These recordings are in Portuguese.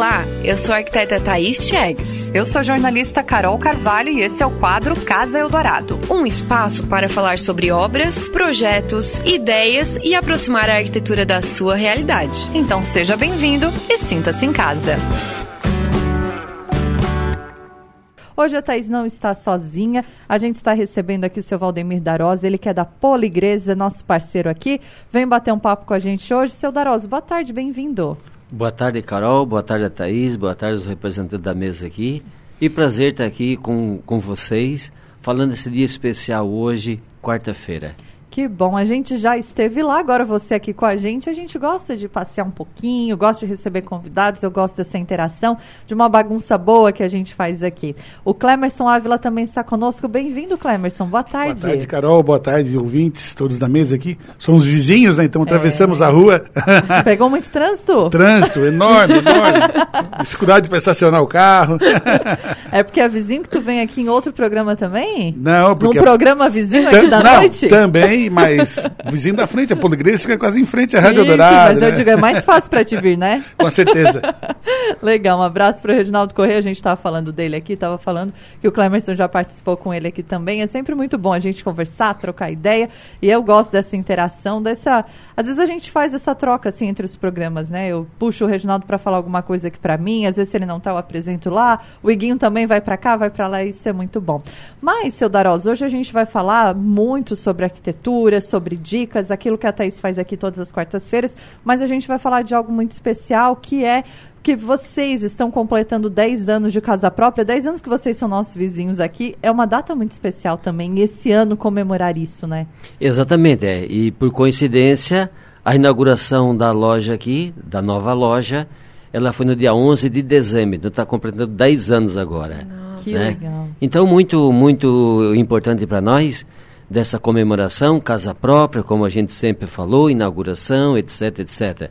Olá, eu sou a arquiteta Thaís Chegues. Eu sou a jornalista Carol Carvalho e esse é o quadro Casa Eldorado. Um espaço para falar sobre obras, projetos, ideias e aproximar a arquitetura da sua realidade. Então seja bem-vindo e sinta-se em casa. Hoje a Thaís não está sozinha. A gente está recebendo aqui o seu Valdemir Darosa, ele que é da Poligresa, nosso parceiro aqui. Vem bater um papo com a gente hoje. Seu Darosa, boa tarde, bem-vindo. Boa tarde, Carol. Boa tarde, Thaís. Boa tarde, os representantes da mesa aqui. E prazer estar aqui com, com vocês, falando esse dia especial hoje, quarta-feira. Que bom, a gente já esteve lá, agora você aqui com a gente. A gente gosta de passear um pouquinho, gosta de receber convidados, eu gosto dessa interação, de uma bagunça boa que a gente faz aqui. O Clemerson Ávila também está conosco. Bem-vindo, Clemerson. Boa tarde. Boa tarde, Carol. Boa tarde, ouvintes, todos da mesa aqui. Somos vizinhos, né? Então atravessamos é. a rua. Pegou muito trânsito? Trânsito, enorme, enorme. Dificuldade para estacionar o carro. é porque é vizinho que tu vem aqui em outro programa também? Não, porque... Num programa vizinho aqui da não, noite? também mas vizinho da frente, a Poligrês fica quase em frente à Rádio Dourada. Mas né? eu digo, é mais fácil para te vir, né? Com certeza. Legal, um abraço para o Reginaldo Corrêa, a gente estava falando dele aqui, estava falando que o Clemerson já participou com ele aqui também. É sempre muito bom a gente conversar, trocar ideia, e eu gosto dessa interação, dessa... Às vezes a gente faz essa troca, assim, entre os programas, né? Eu puxo o Reginaldo para falar alguma coisa aqui para mim, às vezes se ele não tá, eu apresento lá, o Iguinho também vai para cá, vai para lá, isso é muito bom. Mas, seu Daroz, hoje a gente vai falar muito sobre arquitetura, sobre dicas, aquilo que a Thaís faz aqui todas as quartas-feiras, mas a gente vai falar de algo muito especial que é que vocês estão completando 10 anos de casa própria, 10 anos que vocês são nossos vizinhos aqui, é uma data muito especial também, esse ano comemorar isso, né? Exatamente, é. E por coincidência, a inauguração da loja aqui, da nova loja, ela foi no dia 11 de dezembro, então está completando 10 anos agora. Nossa. Que né? legal. Então, muito, muito importante para nós, dessa comemoração, casa própria, como a gente sempre falou, inauguração, etc, etc.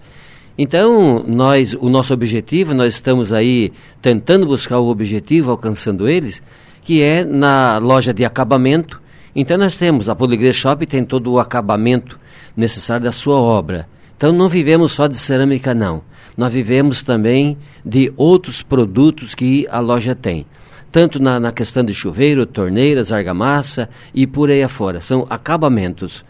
Então, nós, o nosso objetivo, nós estamos aí tentando buscar o objetivo, alcançando eles, que é na loja de acabamento. Então, nós temos, a Poligre Shop tem todo o acabamento necessário da sua obra. Então, não vivemos só de cerâmica, não. Nós vivemos também de outros produtos que a loja tem tanto na, na questão de chuveiro, torneiras, argamassa e por aí afora. São acabamentos.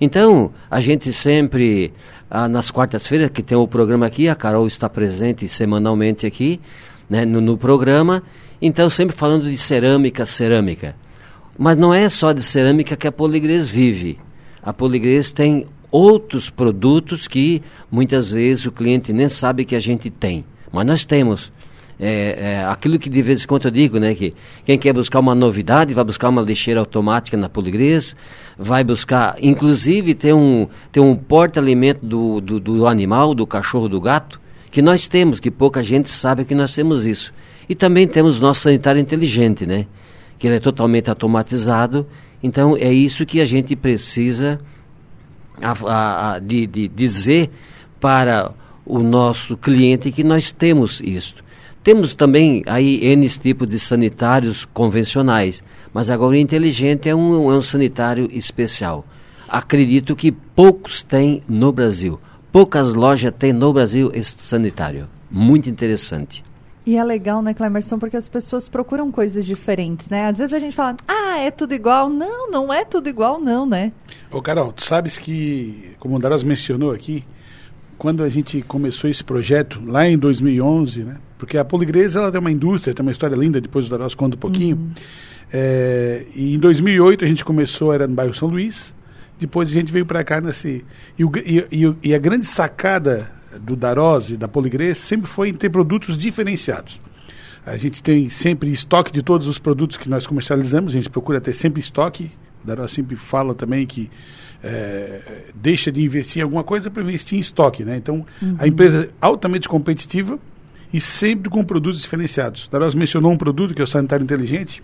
Então, a gente sempre, ah, nas quartas-feiras, que tem o programa aqui, a Carol está presente semanalmente aqui, né, no, no programa, então sempre falando de cerâmica, cerâmica. Mas não é só de cerâmica que a Poligrês vive. A Poligrês tem outros produtos que muitas vezes o cliente nem sabe que a gente tem. Mas nós temos é, é, aquilo que de vez em quando eu digo, né, que quem quer buscar uma novidade vai buscar uma lixeira automática na Poligrês, vai buscar, inclusive tem um, tem um porta-alimento do, do, do, animal, do cachorro, do gato, que nós temos, que pouca gente sabe que nós temos isso. E também temos nosso sanitário inteligente, né, que ele é totalmente automatizado, então é isso que a gente precisa a, a, a, de, de dizer para o nosso cliente que nós temos isso. Temos também aí N tipos de sanitários convencionais, mas agora o inteligente é um, é um sanitário especial. Acredito que poucos têm no Brasil. Poucas lojas têm no Brasil esse sanitário. Muito interessante. E é legal, né, Clemerson, porque as pessoas procuram coisas diferentes, né? Às vezes a gente fala, ah, é tudo igual. Não, não é tudo igual, não, né? Ô, Carol, tu sabes que, como o Daras mencionou aqui, quando a gente começou esse projeto, lá em 2011, né? Porque a Poligresa ela tem uma indústria, tem uma história linda, depois o Daras conta um pouquinho. Uhum. É, e em 2008 a gente começou, era no bairro São Luís. Depois a gente veio para cá nesse. E, o, e, e, a grande sacada do Darose, da Poligresa, sempre foi em ter produtos diferenciados. A gente tem sempre estoque de todos os produtos que nós comercializamos, a gente procura ter sempre estoque. O Darose sempre fala também que é, deixa de investir em alguma coisa para investir em estoque. Né? Então, uhum. a empresa é altamente competitiva e sempre com produtos diferenciados. Daros mencionou um produto que é o sanitário inteligente,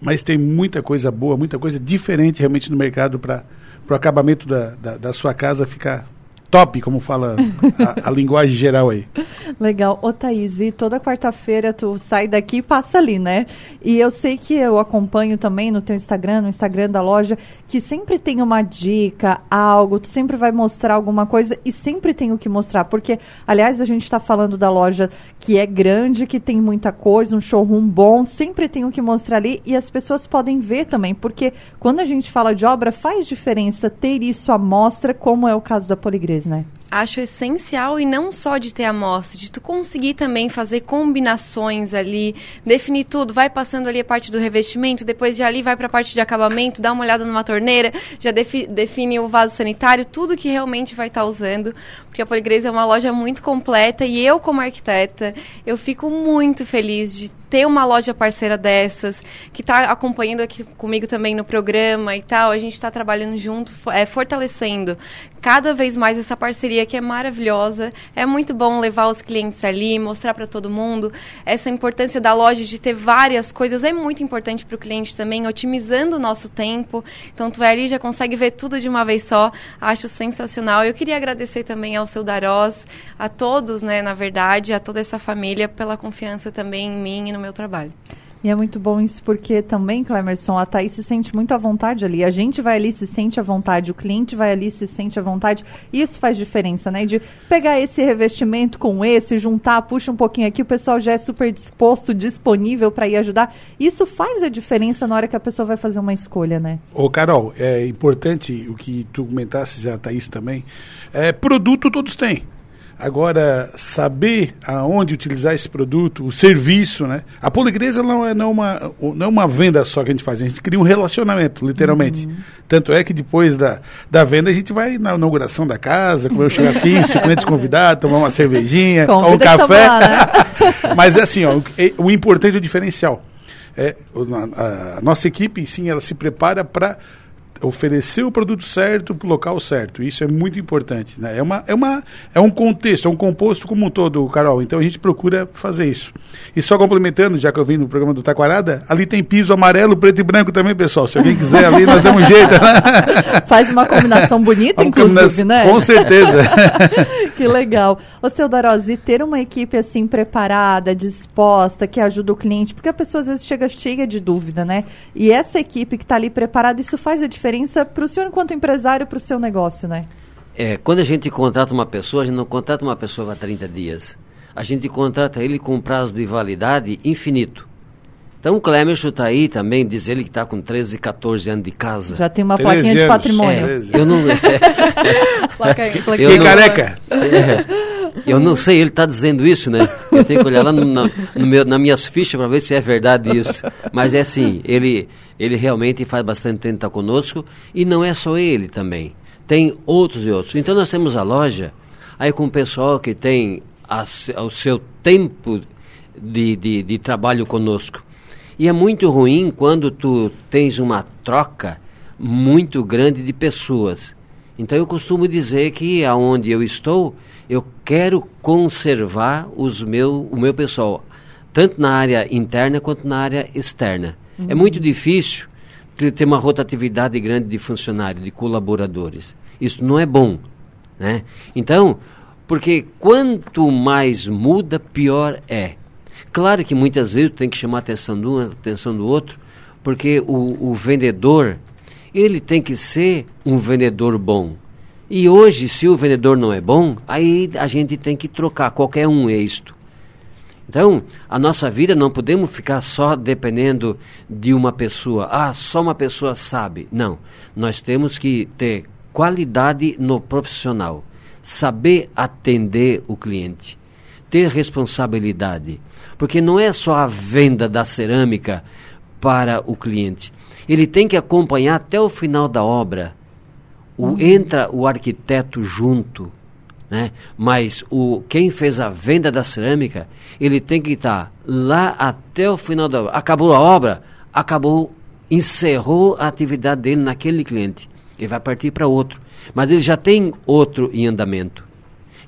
mas tem muita coisa boa, muita coisa diferente realmente no mercado para o acabamento da, da, da, sua casa ficar top, como fala a, a linguagem geral aí. Legal. Ô, Thaís, e toda quarta-feira tu sai daqui e passa ali, né? E eu sei que eu acompanho também no teu Instagram, no Instagram da loja, que sempre tem uma dica, algo, tu sempre vai mostrar alguma coisa e sempre tem o que mostrar. Porque, aliás, a gente está falando da loja que é grande, que tem muita coisa, um showroom bom, sempre tem o que mostrar ali e as pessoas podem ver também. Porque quando a gente fala de obra, faz diferença ter isso à mostra, como é o caso da Poligrês, né? Acho essencial e não só de ter amostra, de tu conseguir também fazer combinações ali, definir tudo, vai passando ali a parte do revestimento, depois de ali vai para a parte de acabamento, dá uma olhada numa torneira, já defi define o vaso sanitário, tudo que realmente vai estar tá usando, porque a Poligrês é uma loja muito completa e eu como arquiteta, eu fico muito feliz de ter uma loja parceira dessas, que está acompanhando aqui comigo também no programa e tal, a gente está trabalhando junto, é, fortalecendo cada vez mais essa parceria que é maravilhosa. É muito bom levar os clientes ali, mostrar para todo mundo essa importância da loja de ter várias coisas é muito importante para o cliente também, otimizando o nosso tempo. Então tu vai ali já consegue ver tudo de uma vez só. Acho sensacional. Eu queria agradecer também ao seu Darós, a todos, né, na verdade, a toda essa família pela confiança também em mim e no meu trabalho. E é muito bom isso porque também, Clemerson, a Thaís se sente muito à vontade ali. A gente vai ali se sente à vontade, o cliente vai ali se sente à vontade. Isso faz diferença, né? De pegar esse revestimento com esse, juntar, puxa um pouquinho aqui, o pessoal já é super disposto, disponível para ir ajudar. Isso faz a diferença na hora que a pessoa vai fazer uma escolha, né? Ô, Carol, é importante o que tu comentaste, a Thaís também. É, produto todos têm. Agora, saber aonde utilizar esse produto, o serviço, né? A poligresa não é, não, é uma, não é uma venda só que a gente faz, a gente cria um relacionamento, literalmente. Uhum. Tanto é que depois da, da venda a gente vai na inauguração da casa, comer um churrasquinho, se clientes convidados, tomar uma cervejinha, ou um café. Tomar, né? Mas é assim, ó, o, o importante é o diferencial. É, a, a nossa equipe, sim, ela se prepara para oferecer o produto certo para o local certo. Isso é muito importante. Né? É, uma, é, uma, é um contexto, é um composto como um todo, Carol. Então a gente procura fazer isso. E só complementando, já que eu vim no programa do Taquarada, ali tem piso amarelo, preto e branco também, pessoal. Se alguém quiser ali, nós damos um jeito. Né? Faz uma combinação bonita, uma inclusive, combinação, né? Com certeza. que legal. Ô, seu Darosi, ter uma equipe assim preparada, disposta, que ajuda o cliente, porque a pessoa às vezes chega cheia de dúvida, né? E essa equipe que está ali preparada, isso faz a diferença diferença para o senhor enquanto empresário para o seu negócio, né? É, quando a gente contrata uma pessoa, a gente não contrata uma pessoa para 30 dias. A gente contrata ele com um prazo de validade infinito. Então o Clemerson está aí também, diz ele que está com 13, 14 anos de casa. Já tem uma plaquinha anos. de patrimônio. É, eu não. Placa, plaquinha. Eu não, careca. É, eu não sei, ele está dizendo isso, né? Eu tenho que olhar lá no, no, no meu, nas minhas fichas para ver se é verdade isso. Mas é assim, ele, ele realmente faz bastante tempo estar conosco e não é só ele também. Tem outros e outros. Então nós temos a loja aí com o pessoal que tem a, o seu tempo de, de, de trabalho conosco. E é muito ruim quando tu tens uma troca muito grande de pessoas. Então eu costumo dizer que aonde eu estou, eu quero conservar os meu, o meu pessoal, tanto na área interna quanto na área externa. É uhum. É muito difícil ter uma rotatividade grande de funcionários, de colaboradores. Isso não é bom, né? Então, porque quanto mais muda, pior é. Claro que muitas vezes tem que chamar a atenção de um, a atenção do outro, porque o, o vendedor, ele tem que ser um vendedor bom. E hoje, se o vendedor não é bom, aí a gente tem que trocar, qualquer um é isto. Então, a nossa vida não podemos ficar só dependendo de uma pessoa. Ah, só uma pessoa sabe. Não. Nós temos que ter qualidade no profissional, saber atender o cliente, ter responsabilidade. Porque não é só a venda da cerâmica para o cliente. Ele tem que acompanhar até o final da obra o, uhum. Entra o arquiteto junto, né? mas o, quem fez a venda da cerâmica, ele tem que estar lá até o final da obra. Acabou a obra, acabou, encerrou a atividade dele naquele cliente. Ele vai partir para outro. Mas ele já tem outro em andamento.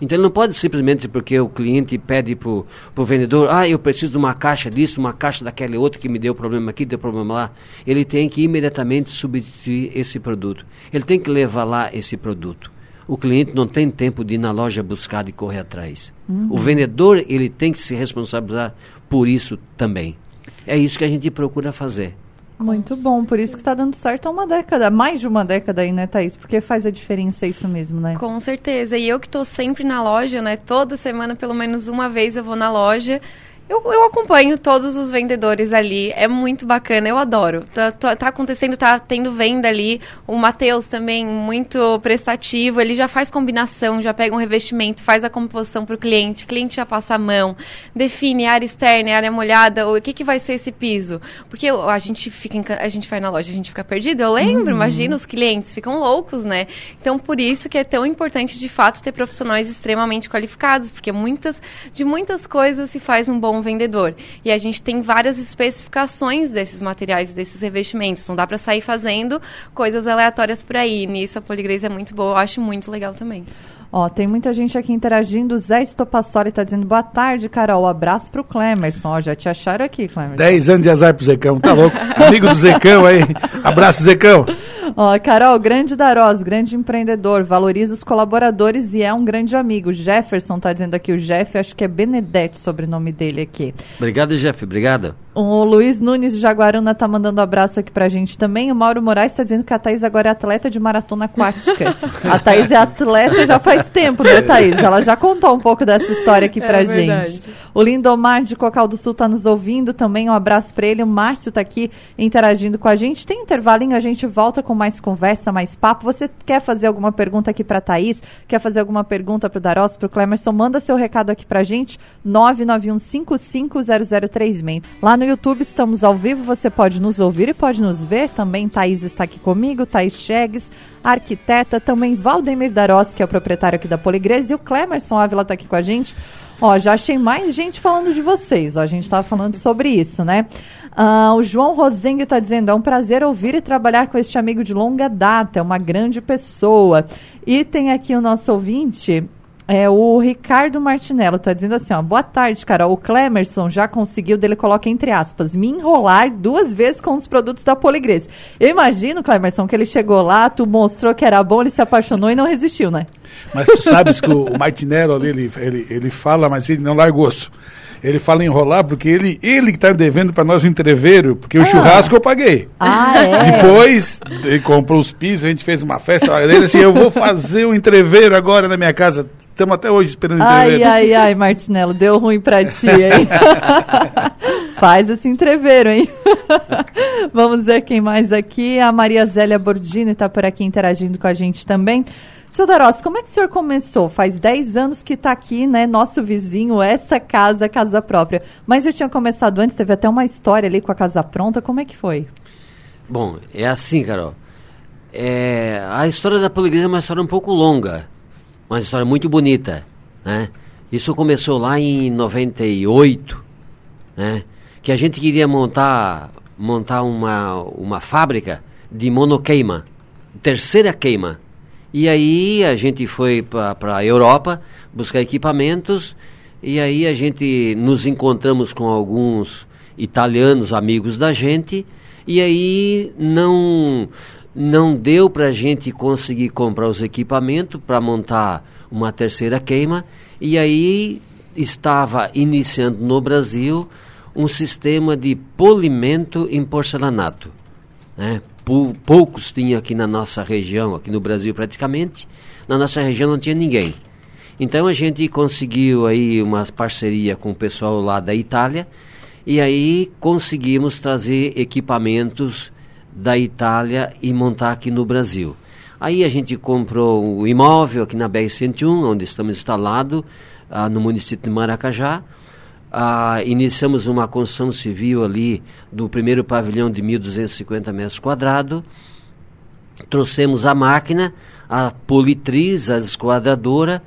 Então ele não pode simplesmente porque o cliente pede para o vendedor, ah, eu preciso de uma caixa disso, uma caixa daquele outro que me deu problema aqui, deu problema lá. Ele tem que imediatamente substituir esse produto. Ele tem que levar lá esse produto. o cliente não tem tempo de ir na loja buscar e correr atrás. O vendedor ele tem que se responsabilizar por isso também. É isso que a gente procura fazer. Muito bom, por isso que está dando certo há uma década, mais de uma década aí, né, Thaís? Porque faz a diferença isso mesmo, né? Com certeza. E eu que estou sempre na loja, né? Toda semana, pelo menos uma vez, eu vou na loja. Eu, eu acompanho todos os vendedores ali, é muito bacana, eu adoro. Tá, tá, tá acontecendo, tá tendo venda ali. O Matheus também, muito prestativo, ele já faz combinação, já pega um revestimento, faz a composição para o cliente, o cliente já passa a mão, define área externa, área molhada, o que, que vai ser esse piso. Porque a gente fica, a gente vai na loja, a gente fica perdido, eu lembro, uhum. imagina, os clientes ficam loucos, né? Então, por isso que é tão importante, de fato, ter profissionais extremamente qualificados, porque muitas, de muitas coisas se faz um bom vendedor. E a gente tem várias especificações desses materiais, desses revestimentos. Não dá para sair fazendo coisas aleatórias por aí. Nisso a Poligrês é muito boa, eu acho muito legal também. Ó, tem muita gente aqui interagindo. O Zé Estopassori tá dizendo boa tarde, Carol. Abraço pro Clemerson. Ó, já te acharam aqui, Clemerson. 10 anos de azar pro Zecão, tá louco? Amigo do Zecão aí. Abraço, Zecão. Ó, Carol, grande Darós, grande empreendedor, valoriza os colaboradores e é um grande amigo. Jefferson tá dizendo aqui, o Jeff, acho que é Benedetti, sobrenome dele aqui. Obrigado, Jeff, obrigado. O Luiz Nunes de Jaguaruna tá mandando um abraço aqui pra gente também. O Mauro Moraes tá dizendo que a Thaís agora é atleta de maratona aquática. a Thaís é atleta já faz tempo, né, Thaís? Ela já contou um pouco dessa história aqui pra é gente. Verdade. O Lindomar de Cocal do Sul tá nos ouvindo também. Um abraço pra ele. O Márcio tá aqui interagindo com a gente. Tem intervalinho, a gente volta com mais conversa, mais papo. Você quer fazer alguma pergunta aqui pra Thaís? Quer fazer alguma pergunta pro Daros, pro Clemerson? Manda seu recado aqui pra gente. 991 550036. Lá no YouTube estamos ao vivo, você pode nos ouvir e pode nos ver. Também Thaís está aqui comigo, Thaís Chegues, arquiteta, também Valdemir Daros, que é o proprietário aqui da Poligresa, e o Clemerson Ávila está aqui com a gente. Ó, já achei mais gente falando de vocês, ó, a gente estava falando sobre isso, né? Uh, o João Rosengue está dizendo, é um prazer ouvir e trabalhar com este amigo de longa data, é uma grande pessoa. E tem aqui o nosso ouvinte, é, o Ricardo Martinello está dizendo assim, ó, boa tarde, Carol. O Clemerson já conseguiu, dele coloca entre aspas, me enrolar duas vezes com os produtos da Poligrês. Eu imagino, Clemerson, que ele chegou lá, tu mostrou que era bom, ele se apaixonou e não resistiu, né? Mas tu sabes que o Martinello ali, ele, ele, ele fala, mas ele não larga osso. Ele fala enrolar porque ele ele que está devendo para nós o entreveiro, porque ah. o churrasco eu paguei. Ah, é? Depois ele comprou os pisos, a gente fez uma festa. Ele assim, eu vou fazer o entreveiro agora na minha casa. Estamos até hoje esperando o entreveiro. Ai, ai, ai, Martinello, deu ruim para ti, hein? Faz esse entreveiro, hein? Vamos ver quem mais aqui. A Maria Zélia Bordini está por aqui interagindo com a gente também. Seu Darós, como é que o senhor começou? Faz 10 anos que está aqui, né? Nosso vizinho, essa casa, casa própria. Mas já tinha começado antes, teve até uma história ali com a casa pronta. Como é que foi? Bom, é assim, Carol. É, a história da poligresa é uma história um pouco longa, uma história muito bonita, né? Isso começou lá em 98, né? Que a gente queria montar montar uma, uma fábrica de monoqueima, terceira queima. E aí a gente foi para a Europa buscar equipamentos e aí a gente nos encontramos com alguns italianos amigos da gente e aí não não deu para a gente conseguir comprar os equipamentos para montar uma terceira queima e aí estava iniciando no Brasil um sistema de polimento em porcelanato, né? poucos tinham aqui na nossa região, aqui no Brasil praticamente. Na nossa região não tinha ninguém. Então a gente conseguiu aí uma parceria com o pessoal lá da Itália e aí conseguimos trazer equipamentos da Itália e montar aqui no Brasil. Aí a gente comprou o um imóvel aqui na BR-101, onde estamos instalados, ah, no município de Maracajá. Ah, iniciamos uma construção civil ali do primeiro pavilhão de 1.250 metros quadrados. Trouxemos a máquina, a politriz, a esquadradora,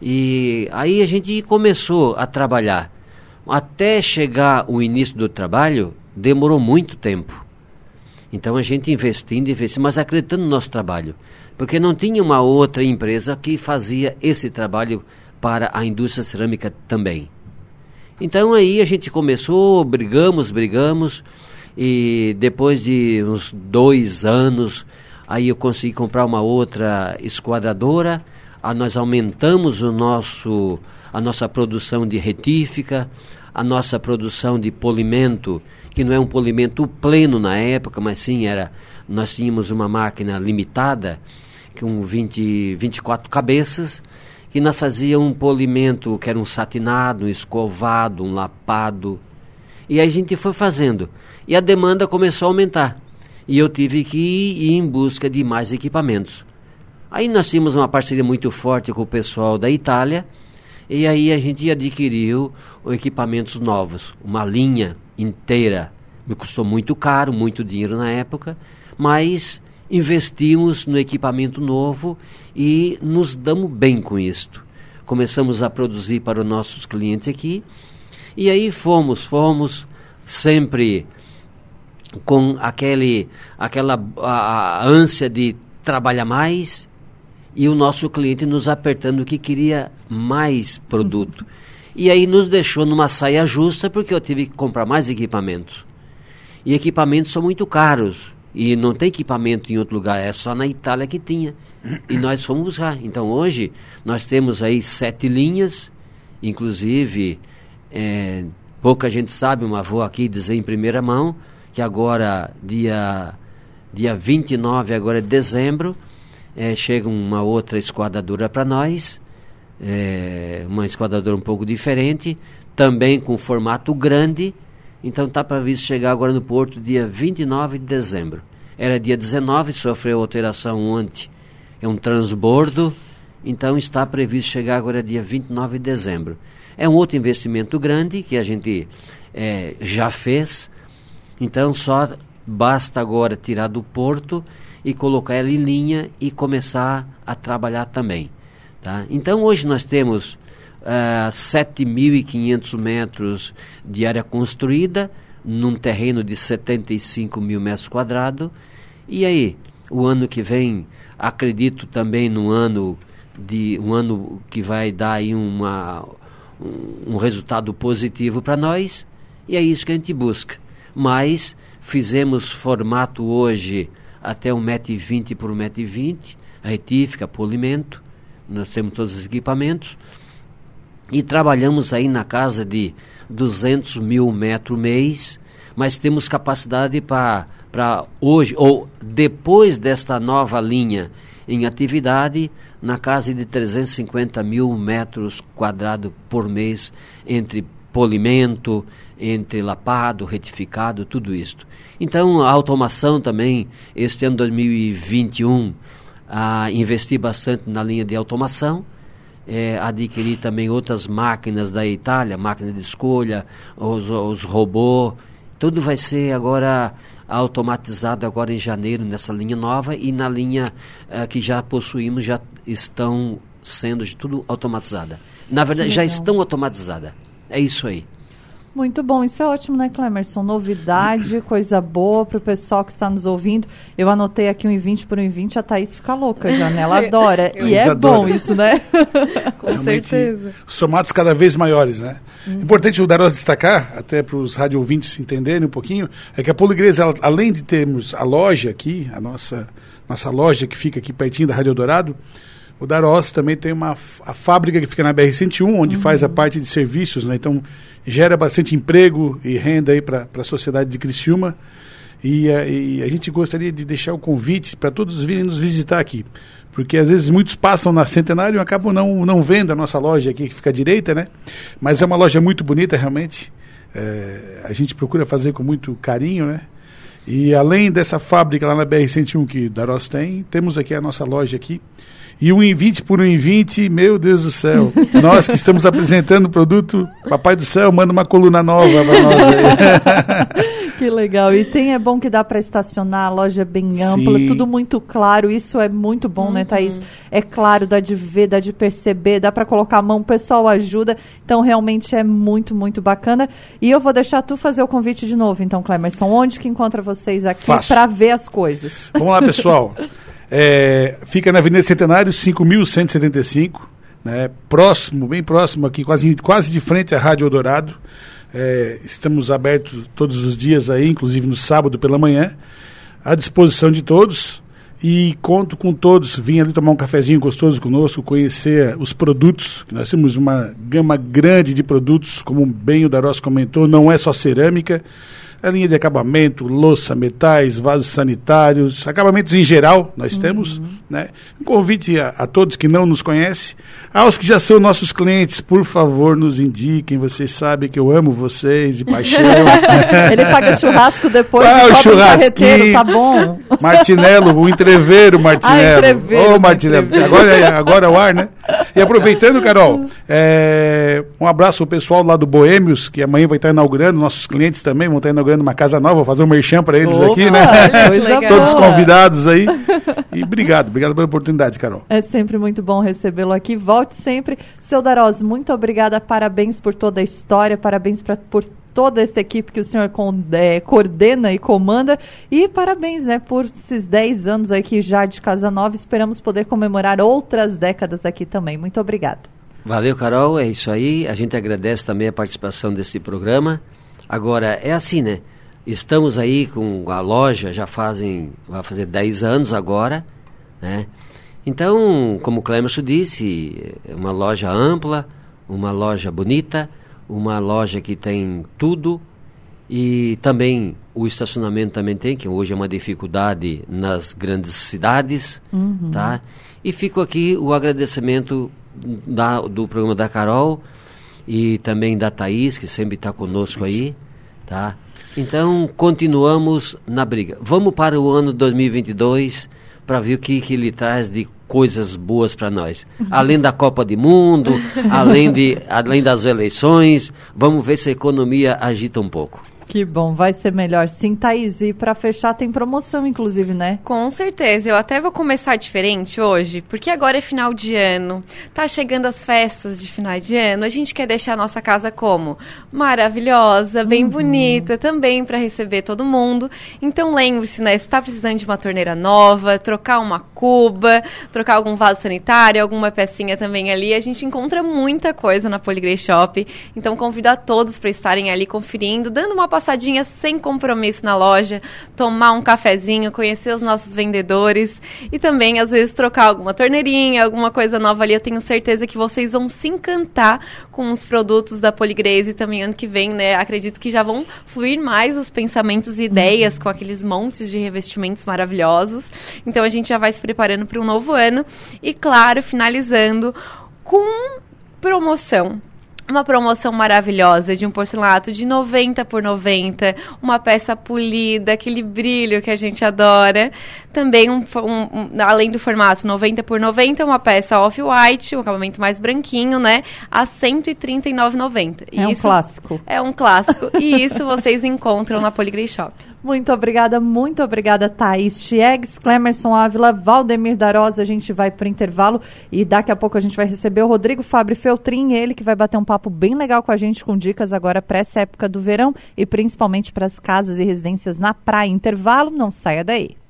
e aí a gente começou a trabalhar. Até chegar o início do trabalho, demorou muito tempo. Então a gente investindo, investindo, mas acreditando no nosso trabalho. Porque não tinha uma outra empresa que fazia esse trabalho para a indústria cerâmica também. Então aí a gente começou, brigamos, brigamos, e depois de uns dois anos, aí eu consegui comprar uma outra esquadradora, a, nós aumentamos o nosso, a nossa produção de retífica, a nossa produção de polimento, que não é um polimento pleno na época, mas sim era nós tínhamos uma máquina limitada com 20, 24 cabeças, que nós fazíamos um polimento que era um satinado, um escovado, um lapado. E a gente foi fazendo. E a demanda começou a aumentar. E eu tive que ir em busca de mais equipamentos. Aí nós tínhamos uma parceria muito forte com o pessoal da Itália, e aí a gente adquiriu equipamentos novos, uma linha inteira. Me custou muito caro, muito dinheiro na época, mas investimos no equipamento novo e nos damos bem com isto. Começamos a produzir para os nossos clientes aqui e aí fomos, fomos sempre com aquele, aquela a, a ânsia de trabalhar mais e o nosso cliente nos apertando que queria mais produto. E aí nos deixou numa saia justa porque eu tive que comprar mais equipamentos. E equipamentos são muito caros. E não tem equipamento em outro lugar, é só na Itália que tinha. E nós fomos buscar. Então hoje nós temos aí sete linhas, inclusive é, pouca gente sabe, mas vou aqui dizer em primeira mão que agora, dia, dia 29 agora de dezembro, é, chega uma outra esquadradora para nós, é, uma esquadradora um pouco diferente, também com formato grande, então está previsto chegar agora no porto dia 29 de dezembro. Era dia 19, sofreu alteração ontem, é um transbordo, então está previsto chegar agora dia 29 de dezembro. É um outro investimento grande que a gente é, já fez, então só basta agora tirar do porto e colocar ela em linha e começar a trabalhar também. Tá? Então hoje nós temos uh, 7.500 metros de área construída num terreno de 75 mil metros quadrados. E aí, o ano que vem, acredito também no ano de um ano que vai dar aí uma, um, um resultado positivo para nós. E é isso que a gente busca. Mas fizemos formato hoje até 1,20m por 1,20m, retífica, polimento, nós temos todos os equipamentos. E trabalhamos aí na casa de 200 mil metros mês, mas temos capacidade para hoje, ou depois desta nova linha em atividade, na casa de 350 mil metros quadrados por mês, entre polimento, entre lapado, retificado, tudo isto. Então, a automação também, este ano 2021, a investir bastante na linha de automação, é, adquirir também outras máquinas da Itália, máquina de escolha, os, os robôs, tudo vai ser agora automatizado agora em janeiro nessa linha nova e na linha uh, que já possuímos já estão sendo de tudo automatizada. Na verdade, já estão automatizadas. É isso aí. Muito bom, isso é ótimo, né, Clemerson? Novidade, coisa boa para o pessoal que está nos ouvindo. Eu anotei aqui um 20 por um 20, a Thaís fica louca já, né? Ela adora. e é adora. bom isso, né? Com Realmente, certeza. Os formatos cada vez maiores, né? Hum. Importante o Daros destacar, até para os rádio ouvintes entenderem um pouquinho, é que a Poligresa, além de termos a loja aqui, a nossa, nossa loja que fica aqui pertinho da Rádio Dourado, o Daros também tem uma a fábrica que fica na BR-101, onde uhum. faz a parte de serviços, né? Então, gera bastante emprego e renda aí para a sociedade de Criciúma. E a, e a gente gostaria de deixar o convite para todos virem nos visitar aqui. Porque às vezes muitos passam na Centenário e acabam não, não vendo a nossa loja aqui, que fica à direita, né? Mas é uma loja muito bonita, realmente. É, a gente procura fazer com muito carinho, né? E além dessa fábrica lá na BR-101 que Daros tem, temos aqui a nossa loja aqui, e um em 20 por um em 20, meu Deus do céu. Nós que estamos apresentando o produto, Papai do Céu, manda uma coluna nova para nós aí. que legal. E tem, é bom que dá para estacionar, a loja é bem ampla, Sim. tudo muito claro. Isso é muito bom, uhum. né, Thaís? É claro, dá de ver, dá de perceber, dá para colocar a mão, o pessoal ajuda. Então, realmente é muito, muito bacana. E eu vou deixar tu fazer o convite de novo, então, Clemerson. Onde que encontra vocês aqui para ver as coisas? Vamos lá, pessoal. É, fica na Avenida Centenário, 5.175, né, próximo, bem próximo aqui, quase, quase de frente à Rádio Eldorado. É, estamos abertos todos os dias aí, inclusive no sábado pela manhã, à disposição de todos. E conto com todos. Vim ali tomar um cafezinho gostoso conosco, conhecer os produtos. Nós temos uma gama grande de produtos, como bem o Darós comentou, não é só cerâmica a linha de acabamento, louça, metais, vasos sanitários, acabamentos em geral, nós uhum. temos. Né? Um convite a, a, todos que não nos conhecem, aos que já são nossos clientes, por favor, nos indiquem. Vocês sabem que eu amo vocês de paixão. Ele paga churrasco depois ah, o churrasquinho. tá bom. Martinelo, o entreveiro Martinelo. Ah, entreveiro, Ô, oh, Martinelo, agora, é, agora é o ar, né? E aproveitando, Carol, é, um abraço ao pessoal lá do Boêmios, que amanhã vai estar inaugurando, nossos clientes também vão estar inaugurando uma casa nova, vou fazer um merchan para eles Opa, aqui, né? Todos convidados aí. E obrigado, obrigado pela oportunidade, Carol. É sempre muito bom recebê-lo aqui. Volte sempre. Seu Daroz, muito obrigada, parabéns por toda a história, parabéns pra, por toda essa equipe que o senhor é, coordena e comanda. E parabéns, né, por esses 10 anos aqui já de Casa Nova. Esperamos poder comemorar outras décadas aqui também. Muito obrigada. Valeu, Carol. É isso aí. A gente agradece também a participação desse programa. Agora, é assim, né? Estamos aí com a loja, já fazem, vai fazer 10 anos agora, né? Então, como o Clemerson disse, é uma loja ampla, uma loja bonita, uma loja que tem tudo e também o estacionamento também tem, que hoje é uma dificuldade nas grandes cidades, uhum. tá? E fico aqui o agradecimento da, do programa da Carol, e também da Thaís, que sempre está conosco aí, tá? Então, continuamos na briga. Vamos para o ano 2022 para ver o que, que ele traz de coisas boas para nós. Além da Copa do Mundo, além, de, além das eleições, vamos ver se a economia agita um pouco. Que bom, vai ser melhor. Sim, Thaís, e para fechar tem promoção, inclusive, né? Com certeza. Eu até vou começar diferente hoje, porque agora é final de ano. Tá chegando as festas de final de ano. A gente quer deixar a nossa casa como? Maravilhosa, bem uhum. bonita, também para receber todo mundo. Então lembre-se, né? Se tá precisando de uma torneira nova, trocar uma cuba, trocar algum vaso sanitário, alguma pecinha também ali, a gente encontra muita coisa na Poligrey Shop. Então convido a todos para estarem ali conferindo, dando uma passadinha sem compromisso na loja, tomar um cafezinho, conhecer os nossos vendedores e também, às vezes, trocar alguma torneirinha, alguma coisa nova ali. Eu tenho certeza que vocês vão se encantar com os produtos da Poligrese também ano que vem, né? Acredito que já vão fluir mais os pensamentos e ideias com aqueles montes de revestimentos maravilhosos. Então a gente já vai se preparando para um novo ano e claro, finalizando com promoção uma promoção maravilhosa de um porcelanato de 90 por 90, uma peça polida, aquele brilho que a gente adora. Também, um, um, um, além do formato 90 por 90, uma peça off-white, um acabamento mais branquinho, né? A R$ 139,90. É um clássico. É um clássico. e isso vocês encontram na Poligrey Shop. Muito obrigada, muito obrigada, Thaís Chiegs, Clemerson Ávila, Valdemir Darosa. A gente vai para o intervalo e daqui a pouco a gente vai receber o Rodrigo Fábio Feltrin, ele que vai bater um papo bem legal com a gente, com dicas agora para essa época do verão e principalmente para as casas e residências na praia. Intervalo, não saia daí.